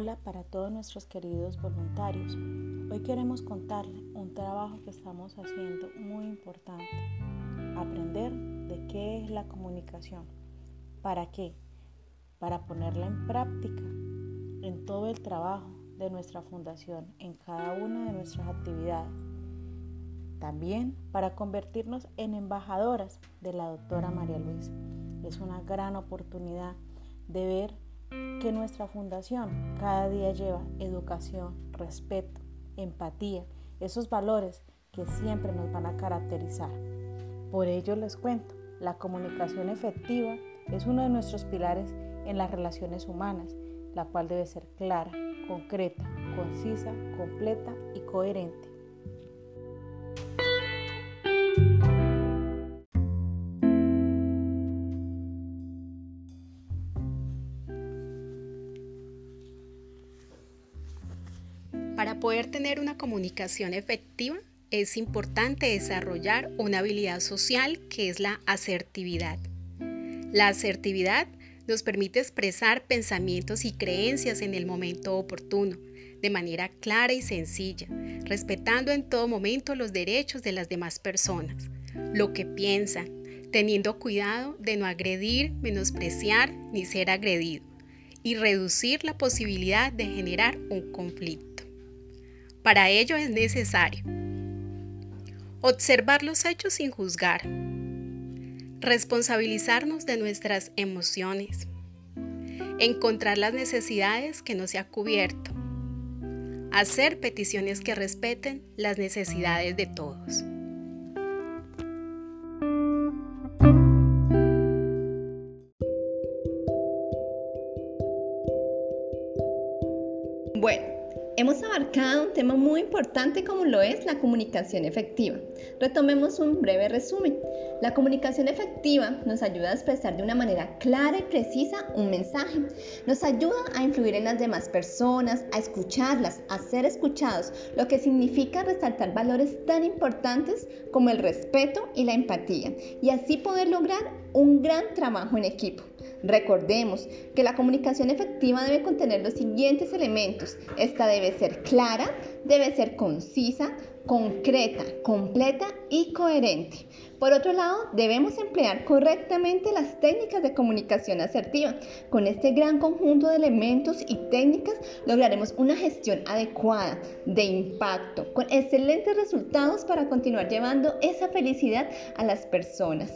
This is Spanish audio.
Hola para todos nuestros queridos voluntarios. Hoy queremos contarles un trabajo que estamos haciendo muy importante. Aprender de qué es la comunicación. ¿Para qué? Para ponerla en práctica en todo el trabajo de nuestra fundación, en cada una de nuestras actividades. También para convertirnos en embajadoras de la doctora María Luisa. Es una gran oportunidad de ver que nuestra fundación cada día lleva educación, respeto, empatía, esos valores que siempre nos van a caracterizar. Por ello les cuento, la comunicación efectiva es uno de nuestros pilares en las relaciones humanas, la cual debe ser clara, concreta, concisa, completa y coherente. Para poder tener una comunicación efectiva, es importante desarrollar una habilidad social que es la asertividad. La asertividad nos permite expresar pensamientos y creencias en el momento oportuno, de manera clara y sencilla, respetando en todo momento los derechos de las demás personas, lo que piensan, teniendo cuidado de no agredir, menospreciar ni ser agredido, y reducir la posibilidad de generar un conflicto. Para ello es necesario observar los hechos sin juzgar, responsabilizarnos de nuestras emociones, encontrar las necesidades que no se ha cubierto, hacer peticiones que respeten las necesidades de todos. Bueno, Hemos abarcado un tema muy importante como lo es la comunicación efectiva. Retomemos un breve resumen. La comunicación efectiva nos ayuda a expresar de una manera clara y precisa un mensaje. Nos ayuda a influir en las demás personas, a escucharlas, a ser escuchados, lo que significa resaltar valores tan importantes como el respeto y la empatía, y así poder lograr un gran trabajo en equipo. Recordemos que la comunicación efectiva debe contener los siguientes elementos. Esta debe ser clara, debe ser concisa, concreta, completa y coherente. Por otro lado, debemos emplear correctamente las técnicas de comunicación asertiva. Con este gran conjunto de elementos y técnicas lograremos una gestión adecuada, de impacto, con excelentes resultados para continuar llevando esa felicidad a las personas.